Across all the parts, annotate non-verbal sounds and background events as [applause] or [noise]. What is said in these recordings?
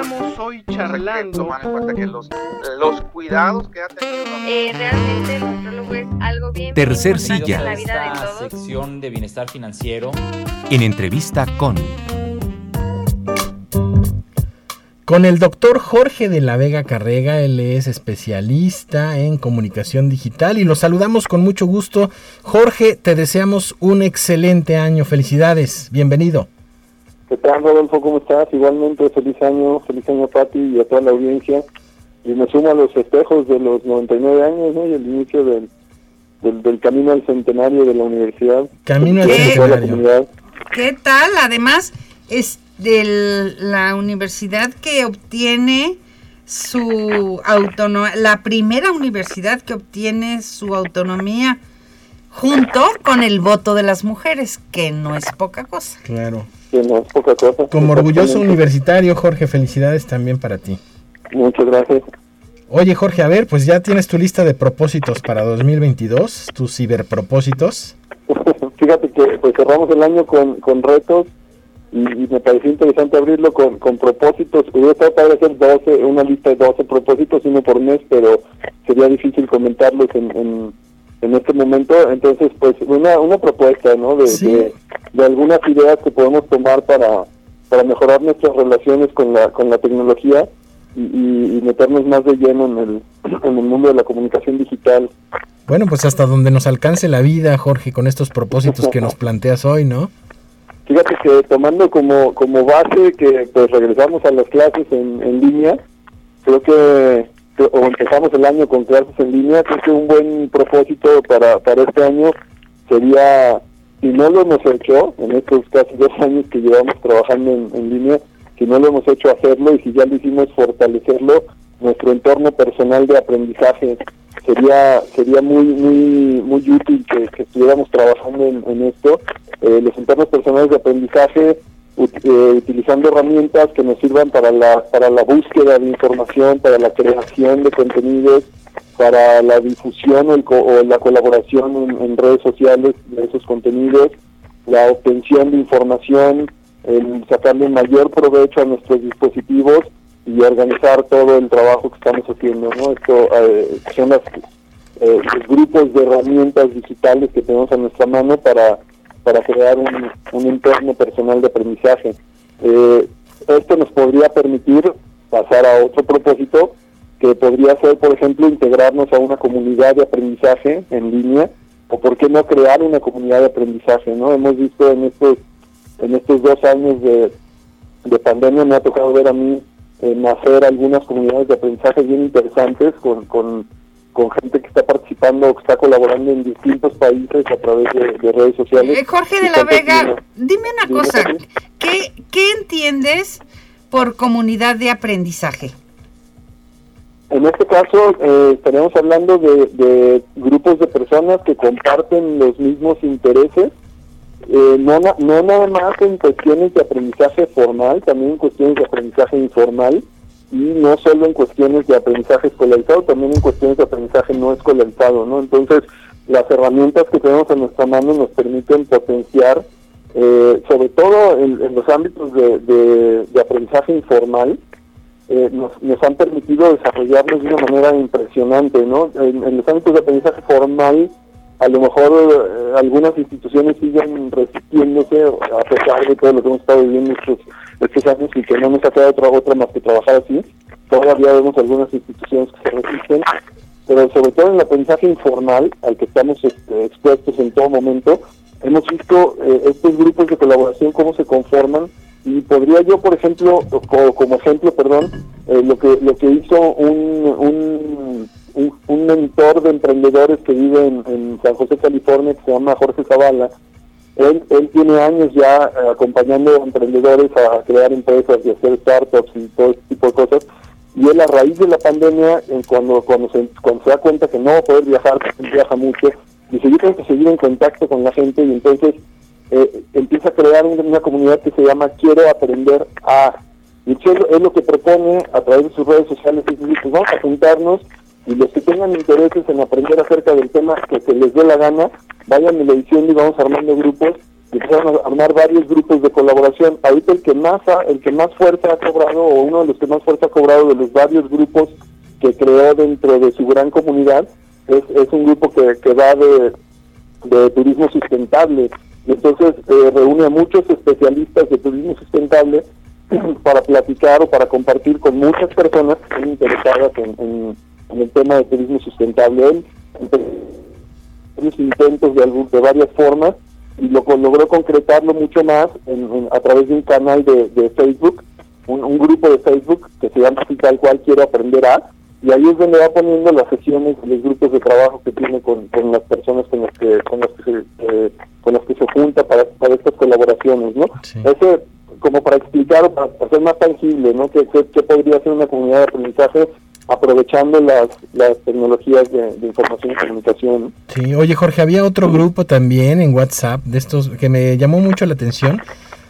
Estamos hoy charlando. Tomar en cuenta que los, los cuidados que ha tenido. Eh, realmente el nutrólogo es algo bien. Tercer silla. En la vida de todos. sección de bienestar financiero. En entrevista con. Con el doctor Jorge de la Vega Carrega, él es especialista en comunicación digital y lo saludamos con mucho gusto. Jorge, te deseamos un excelente año, felicidades, bienvenido. ¿Qué tal, Rodolfo? ¿Cómo estás? Igualmente, feliz año, feliz año a Pati y a toda la audiencia. Y me sumo a los festejos de los 99 años ¿no? y el inicio del, del, camino al centenario de la universidad. Camino al centenario. ¿Qué tal? Además, es de la universidad que obtiene su autonomía, la primera universidad que obtiene su autonomía junto con el voto de las mujeres, que no es poca cosa. Claro. Que no es poca cosa. Como orgulloso universitario, Jorge, felicidades también para ti. Muchas gracias. Oye, Jorge, a ver, pues ya tienes tu lista de propósitos para 2022, tus ciberpropósitos. [laughs] Fíjate que pues cerramos el año con, con retos y, me pareció interesante abrirlo con, con propósitos. Hubiera estado para hacer 12, una lista de 12 propósitos, uno por mes, pero sería difícil comentarlos en, en, este momento. Entonces, pues una, una propuesta, ¿no? De, de, algunas ideas que podemos tomar para, para mejorar nuestras relaciones con la, con la tecnología y, y, meternos más de lleno en el, [clears throat] en el mundo de la comunicación digital. Bueno, pues hasta donde nos alcance la vida, Jorge, con estos propósitos que nos [laughs] planteas hoy, ¿no? Fíjate que tomando como, como base que pues regresamos a las clases en, en línea, creo que, o empezamos el año con clases en línea, creo que un buen propósito para, para este año sería, si no lo hemos hecho, en estos casi dos años que llevamos trabajando en, en línea, si no lo hemos hecho hacerlo y si ya lo hicimos fortalecerlo, nuestro entorno personal de aprendizaje sería sería muy muy muy útil que, estuviéramos trabajando en, esto. Eh, los entornos personales de aprendizaje utilizando herramientas que nos sirvan para la para la búsqueda de información para la creación de contenidos para la difusión o, la colaboración en, redes sociales de esos contenidos la obtención de información el sacarle mayor provecho a nuestros dispositivos y organizar todo el trabajo que estamos haciendo, ¿no? Esto eh, son eh, los grupos de herramientas digitales que tenemos a nuestra mano para, para crear un, un entorno personal de aprendizaje. Eh, esto nos podría permitir pasar a otro propósito que podría ser, por ejemplo, integrarnos a una comunidad de aprendizaje en línea o por qué no crear una comunidad de aprendizaje, ¿no? Hemos visto en estos en estos dos años de, de pandemia me ha tocado ver a mí nacer algunas comunidades de aprendizaje bien interesantes con, con, gente que está participando, que está colaborando en distintos países a través de, redes sociales. Eh, Jorge de la Vega, dime una cosa, ¿qué, ¿qué entiendes por comunidad de aprendizaje? En este caso eh, estaríamos hablando de, de, grupos de personas que comparten los mismos intereses eh, no, no nada más en cuestiones de aprendizaje formal, también en cuestiones de aprendizaje informal y no solo en cuestiones de aprendizaje escolarizado, también en cuestiones de aprendizaje no escolarizado, ¿no? Entonces, las herramientas que tenemos en nuestra mano nos permiten potenciar, eh, sobre todo en, los ámbitos de, aprendizaje informal, eh, nos, han permitido desarrollarnos de una manera impresionante, ¿no? En, en los ámbitos de aprendizaje formal, a lo mejor eh, algunas instituciones siguen resistiéndose a pesar de todo lo que hemos estado viviendo estos, estos años y que no nos ha quedado otra, otra más que trabajar así. Todavía vemos algunas instituciones que se resisten, pero sobre todo en el aprendizaje informal al que estamos este, expuestos en todo momento, hemos visto eh, estos grupos de colaboración cómo se conforman y podría yo, por ejemplo, como, ejemplo, perdón, eh, lo que lo que hizo un, un un, mentor de emprendedores que vive en, San José, California, que se llama Jorge Zavala. Él, él tiene años ya eh, acompañando a emprendedores a crear empresas y hacer startups y todo este tipo de cosas. Y él a raíz de la pandemia, cuando, cuando, se, cuando se da cuenta que no va a poder viajar, viaja mucho, dice, yo tengo que seguir en contacto con la gente y entonces eh, empieza a crear una, comunidad que se llama Quiero Aprender a... Y eso es lo que propone a través de sus redes sociales, y dice, pues vamos a juntarnos y los que tengan intereses en aprender acerca del tema que se les dé la gana, vayan a la edición y vamos armando grupos empezaron a armar varios grupos de colaboración. Ahorita el que más ha- el que más fuerza ha cobrado, o uno de los que más fuerza ha cobrado de los varios grupos que creó dentro de su gran comunidad, es, es un grupo que, que va de, de turismo sustentable. Y entonces eh, reúne a muchos especialistas de turismo sustentable [clears throat] para platicar o para compartir con muchas personas que están interesadas en- en el tema de turismo sustentable. Él varios intentos de, algún- de varias formas y lo logró concretarlo mucho más en- en- a través de un canal de, de Facebook, un, un grupo de Facebook que se llama así tal cual quiero aprender a y ahí es donde va poniendo las sesiones los grupos de trabajo que tiene con, con las personas con las que con las que se, eh, con las que se junta para, para estas colaboraciones, ¿no? Sí. Ese como para explicar o para, para hacer más tangible, ¿no? Que, que, que podría ser una comunidad de aprendizaje aprovechando las, las tecnologías de, de información y comunicación. Sí, oye Jorge, había otro grupo también en WhatsApp de estos que me llamó mucho la atención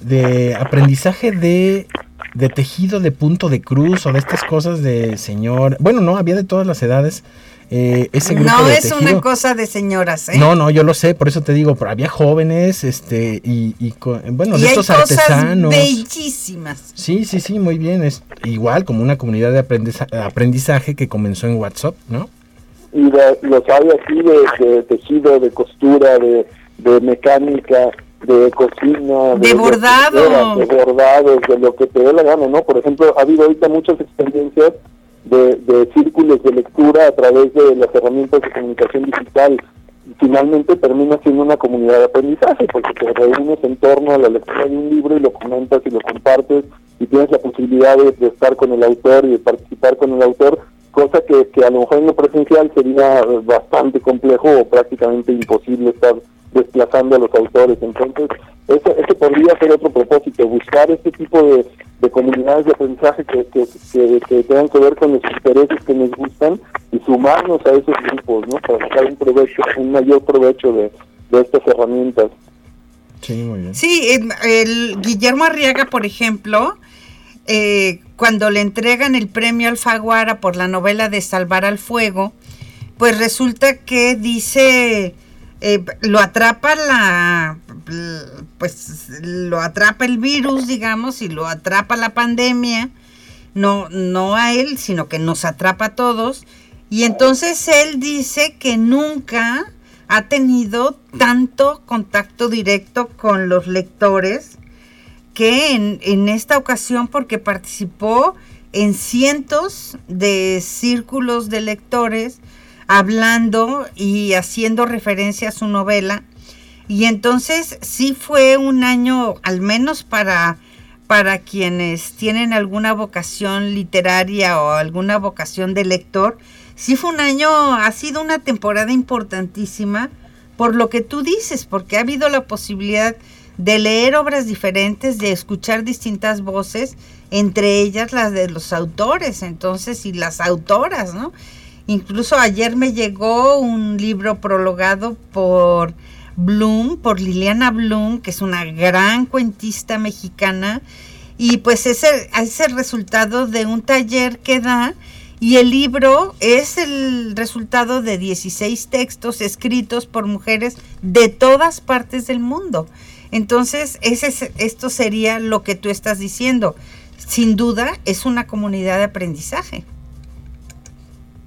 de aprendizaje de, de tejido de punto de cruz o de estas cosas de señor. Bueno, no, había de todas las edades. Eh, ese grupo No de es una cosa de señoras, ¿eh? No, no, yo lo sé, por eso te digo, pero había jóvenes, este, y, bueno, y de hay estos cosas artesanos. bellísimas. Sí, sí, sí, muy bien. Es igual como una comunidad de aprendiza- aprendizaje que comenzó en WhatsApp, ¿no? Y de- los hay aquí de, de tejido, de costura, de, de mecánica, de cocina, De bordado. costura, de bordados, de lo que te dé la gana, ¿no? Por ejemplo, ha habido ahorita muchas experiencias de, de círculos de lectura a través de las herramientas de comunicación digital. Y finalmente termina siendo una comunidad de aprendizaje, porque te reúnes en torno a la lectura de un libro y lo comentas y lo compartes y tienes la posibilidad de, estar con el autor y de participar con el autor, cosa que, que a lo mejor en lo presencial sería bastante complejo o prácticamente imposible estar desplazando a los autores. Entonces, ese, ese podría ser otro propósito, buscar este tipo de, de comunidades de aprendizaje que, que, que, que tengan que ver con los intereses que nos gustan y sumarnos a esos grupos, ¿no? Para sacar un provecho, un mayor provecho de, de estas herramientas. Sí, muy bien. Sí, el, el Guillermo Arriaga, por ejemplo, eh, cuando le entregan el premio Alfaguara por la novela de Salvar al Fuego, pues resulta que dice, eh, lo atrapa la, pues lo atrapa el virus, digamos, y lo atrapa la pandemia, no, no a él, sino que nos atrapa a todos. Y entonces él dice que nunca ha tenido tanto contacto directo con los lectores que en, en esta ocasión porque participó en cientos de círculos de lectores hablando y haciendo referencia a su novela. Y entonces sí fue un año, al menos para, para quienes tienen alguna vocación literaria o alguna vocación de lector, sí fue un año, ha sido una temporada importantísima por lo que tú dices, porque ha habido la posibilidad de leer obras diferentes, de escuchar distintas voces, entre ellas las de los autores, entonces, y las autoras, ¿no? Incluso ayer me llegó un libro prologado por Bloom, por Liliana Bloom, que es una gran cuentista mexicana, y pues ese es el resultado de un taller que da, y el libro es el resultado de 16 textos escritos por mujeres de todas partes del mundo. Entonces, ese es- esto sería lo que tú estás diciendo. Sin duda, es una comunidad de aprendizaje.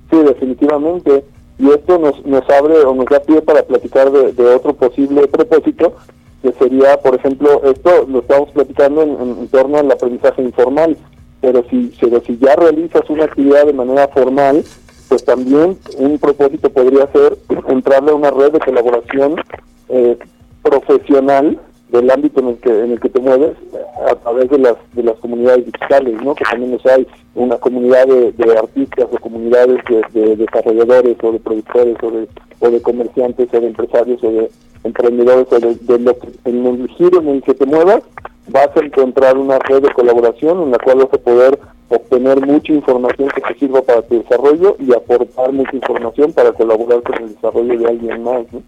Sí, definitivamente. Y esto nos, nos abre o nos da pie para platicar de, otro posible propósito, que sería, por ejemplo, esto lo estamos platicando en, torno al aprendizaje informal, pero si, pero si ya realizas una actividad de manera formal, pues también un propósito podría ser [clears throat] entrarle a una red de colaboración eh, profesional del ámbito en el que en el que te mueves a través de las de las comunidades digitales no que también los hay una comunidad de, artistas o comunidades de, de desarrolladores o de productores o de o de comerciantes o de empresarios o de emprendedores o de, lo que, en el giro en el que te muevas vas a encontrar una red de colaboración en la cual vas a poder obtener mucha información que te sirva para tu desarrollo y aportar mucha información para colaborar con el desarrollo de alguien más ¿no?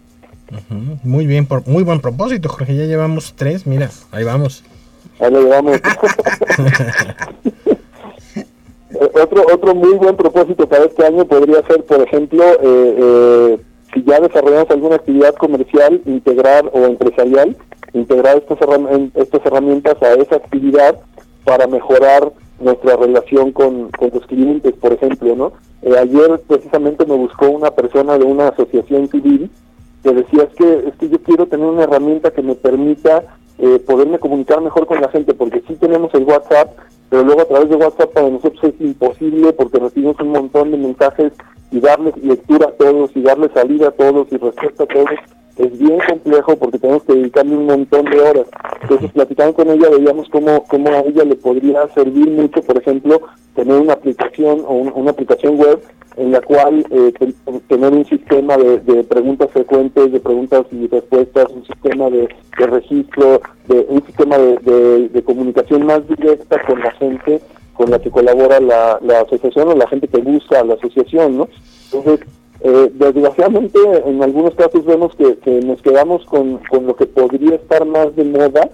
Ujú, Muy bien, por, muy buen propósito, Jorge. Ya llevamos tres, mira, ahí vamos. Ahí lo llevamos. [laughs] Eh, otro otro muy buen propósito para este año podría ser, por ejemplo, eh, eh, si ya desarrollamos alguna actividad comercial, integrar o empresarial, integrar estas, herram- estas herramientas a esa actividad para mejorar nuestra relación con, con los clientes, por ejemplo, ¿no? Eh, ayer precisamente me buscó una persona de una asociación civil que decía es que es que yo quiero tener una herramienta que me permita eh, poderme comunicar mejor con la gente porque sí tenemos el WhatsApp pero luego a través de WhatsApp para nosotros es imposible porque recibimos un montón de mensajes y darles lectura a todos y darle salida a todos y respuesta a todos es bien complejo porque tenemos que dedicarle un montón de horas. Entonces, platicando con ella, veíamos cómo, cómo a ella le podría servir mucho, por ejemplo, tener una aplicación o un- una aplicación web en la cual eh, ten- tener un sistema de, de preguntas frecuentes, de preguntas y respuestas, un sistema de, de registro, de un sistema de, de- comunicación más directa con la gente con la que colabora la, la asociación o la gente que busca la asociación, ¿no? Entonces, eh, desgraciadamente, en algunos casos vemos que, que nos quedamos con, con lo que podría estar más de moda,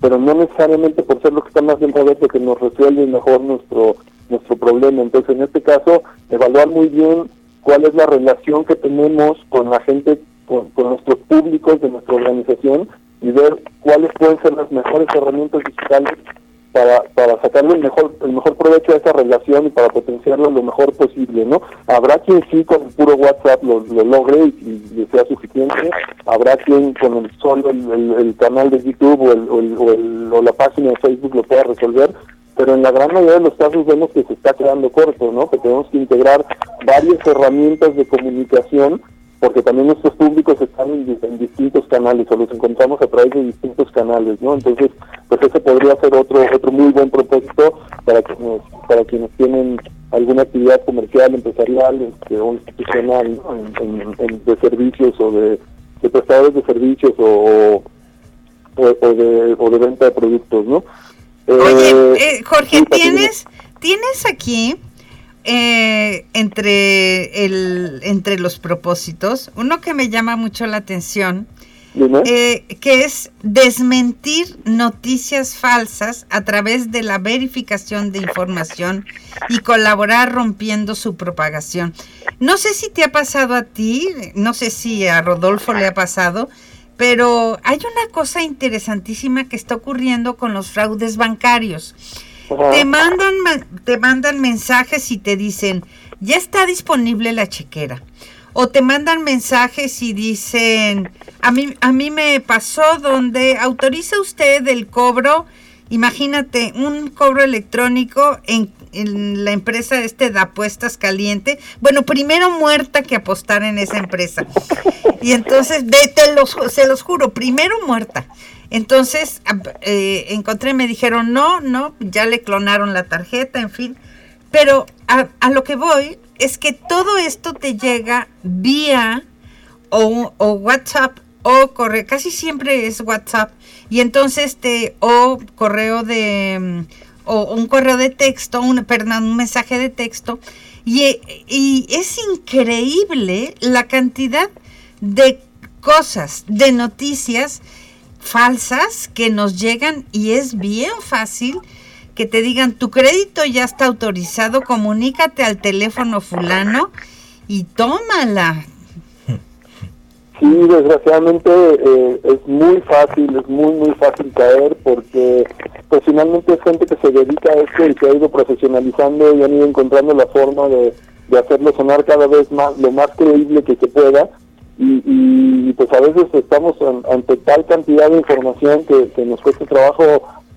pero no necesariamente por ser lo que está más de moda es lo que nos resuelve mejor nuestro nuestro problema. Entonces, en este caso, evaluar muy bien cuál es la relación que tenemos con la gente, con, nuestros públicos de nuestra organización y ver cuáles pueden ser las mejores herramientas digitales para, para sacarle el mejor el mejor provecho a esa relación y para potenciarlo lo mejor posible, ¿no? Habrá quien sí con el puro WhatsApp lo, lo logre y, y sea suficiente, habrá quien con el solo el, el- canal de YouTube o, el, o, o o la página de Facebook lo pueda resolver, pero en la gran mayoría de los casos vemos que se está quedando corto, ¿no? Que tenemos que integrar varias herramientas de comunicación porque también nuestros públicos están en, di- en distintos canales o los encontramos a través de distintos canales, ¿no? Entonces, pues ese podría ser otro otro muy buen propósito para quienes para quienes tienen alguna actividad comercial, empresarial este, o institucional, de servicios o de, prestadores de servicios o, o, o de, o de venta de productos, ¿no? Oye, Eh, eh, Jorge, tienes, tienes aquí eh, entre el, entre los propósitos uno que me llama mucho la atención, eh, que es desmentir noticias falsas a través de la verificación de información y colaborar rompiendo su propagación. No sé si te ha pasado a ti, no sé si a Rodolfo le ha pasado, pero hay una cosa interesantísima que está ocurriendo con los fraudes bancarios. Ajá. Te mandan, ma- te mandan mensajes y te dicen, ya está disponible la chequera. O te mandan mensajes y dicen, a mí, a mí me pasó donde autoriza usted el cobro, imagínate, un cobro electrónico en, en la empresa este de apuestas caliente. Bueno, primero muerta que apostar en esa empresa. Y entonces, de, te los, se los juro, primero muerta. Entonces, eh, encontré, me dijeron, no, no, ya le clonaron la tarjeta, en fin. Pero a, a lo que voy es que todo esto te llega vía o, o WhatsApp o correo, casi siempre es WhatsApp, y entonces te, o correo de, mm, o un correo de texto, un, perdón, un mensaje de texto, y, y es increíble la cantidad de cosas, de noticias falsas que nos llegan y es bien fácil que te digan tu crédito ya está autorizado, comunícate al teléfono fulano y tómala. Sí, desgraciadamente eh, es muy fácil, es muy, muy fácil caer porque pues finalmente es gente que se dedica a esto y que ha ido profesionalizando y han ido encontrando la forma de, de hacerlo sonar cada vez más, lo más creíble que se pueda. Y, y, pues a veces estamos an- ante tal cantidad de información que, nos cuesta trabajo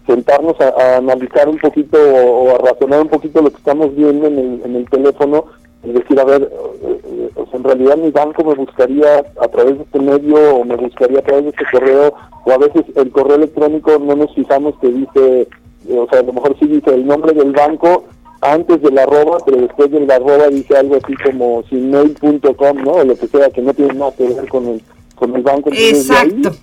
sentarnos a, analizar un poquito o, a razonar un poquito lo que estamos viendo en el teléfono es decir, a ver, eh, eh, en realidad mi banco me buscaría a través de este medio o me buscaría a través de este correo, o a veces el correo electrónico no nos fijamos que dice, eh, o sea, a lo mejor sí dice el nombre del banco antes del arroba, pero después del arroba dice algo así como sinmail.com, ¿no? O lo que sea, que no tiene nada que ver con el, con el banco. Entonces, desde ahí- Exacto.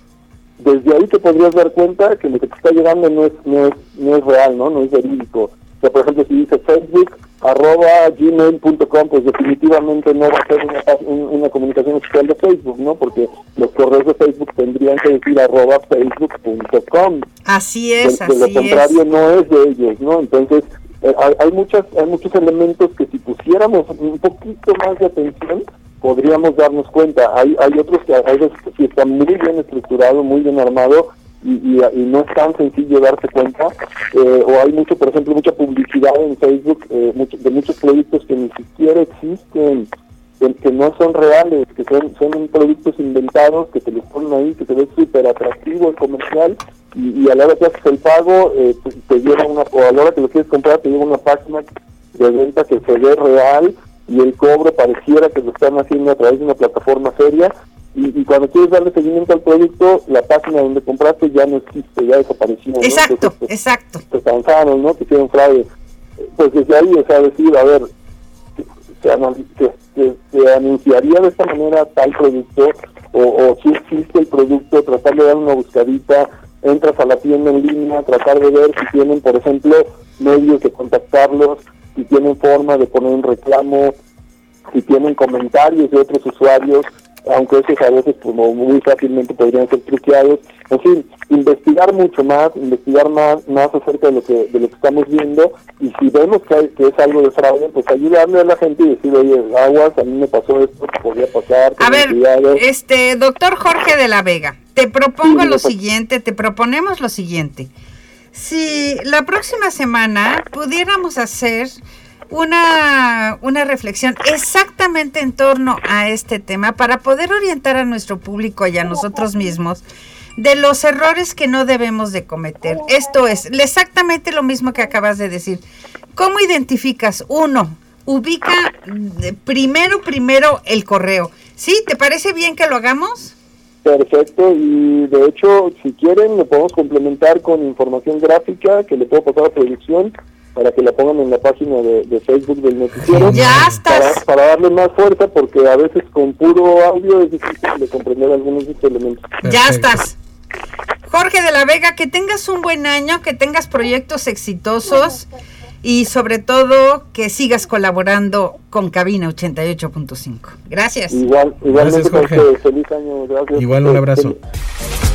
desde ahí te podrías dar cuenta que lo que te está llegando no es, no es, no es real, ¿no? No es verídico. O sea, por ejemplo, si dice Facebook, arroba gmail.com, pues definitivamente no va a ser una, un- una comunicación oficial de Facebook, ¿no? Porque los correos de Facebook tendrían que decir arroba facebook.com. Así De, es, de lo así contrario es. no es de ellos, ¿no? Entonces, eh, hay, hay muchas hay muchos elementos que si pusiéramos un poquito más de atención, podríamos darnos cuenta. Hay, hay otros que a veces sí está muy bien estructurado, muy bien armado y, y, no es tan sencillo darse cuenta. Eh, o hay mucho, por ejemplo, mucha publicidad en Facebook eh, mucho- de muchos productos que ni siquiera existen, que, no son reales, que son, son productos inventados, que te los ponen ahí, que se ve súper atractivo el comercial y, y a la hora que haces el pago, eh, pues, te lleva una, o a la hora que lo quieres comprar, te lleva una página de venta que se ve real y el cobro pareciera que lo están haciendo a través de una plataforma seria y, y cuando quieres darle seguimiento al producto, la página donde compraste ya no existe, ya desapareció. ¿no? Exacto, Entonces, pues, exacto. se cansaron, ¿no? Que hicieron fraude. Pues desde ahí, o sea, decir, a ver, se, se- se- se anunciaría de esta manera tal producto, o, o si existe el producto, tratar de dar una buscadita, entras a la tienda en línea, tratar de ver si tienen, por ejemplo, medios de contactarlos, si tienen forma de poner un reclamo, si tienen comentarios de otros usuarios, aunque esos a veces como muy fácilmente podrían ser truqueados. En fin, investigar mucho más, investigar más, más acerca de lo que de lo que estamos viendo y si vemos que, hay- que es algo de fraude, pues ayudarle a la gente y decir, oye, aguas, a mí me pasó esto, podría pasar, A ver, cuidado. este, doctor Jorge de la Vega, te propongo Sí, lo siguiente, te proponemos lo siguiente. Si la próxima semana pudiéramos hacer una, una reflexión exactamente en torno a este tema para poder orientar a nuestro público y a nosotros mismos de los errores que no debemos de cometer. Esto es exactamente lo mismo que acabas de decir. ¿Cómo identificas? Uno, ubica mm, primero, primero el correo. ¿Sí? ¿Te parece bien que lo hagamos? Perfecto, y de hecho, si quieren, lo podemos complementar con información gráfica que le puedo pasar a para que la pongan en la página de, de Facebook del noticiero. [laughs] Ya Para, estás. para darle más fuerza, porque a veces con puro audio es difícil de comprender algunos de estos elementos. Ya estás. Jorge de la Vega, que tengas un buen año, que tengas proyectos exitosos y sobre todo que sigas colaborando con Cabina 88.5. Gracias. Igual, igualmente, Gracias, Jorge. feliz año, gracias. Igual un abrazo. Feliz-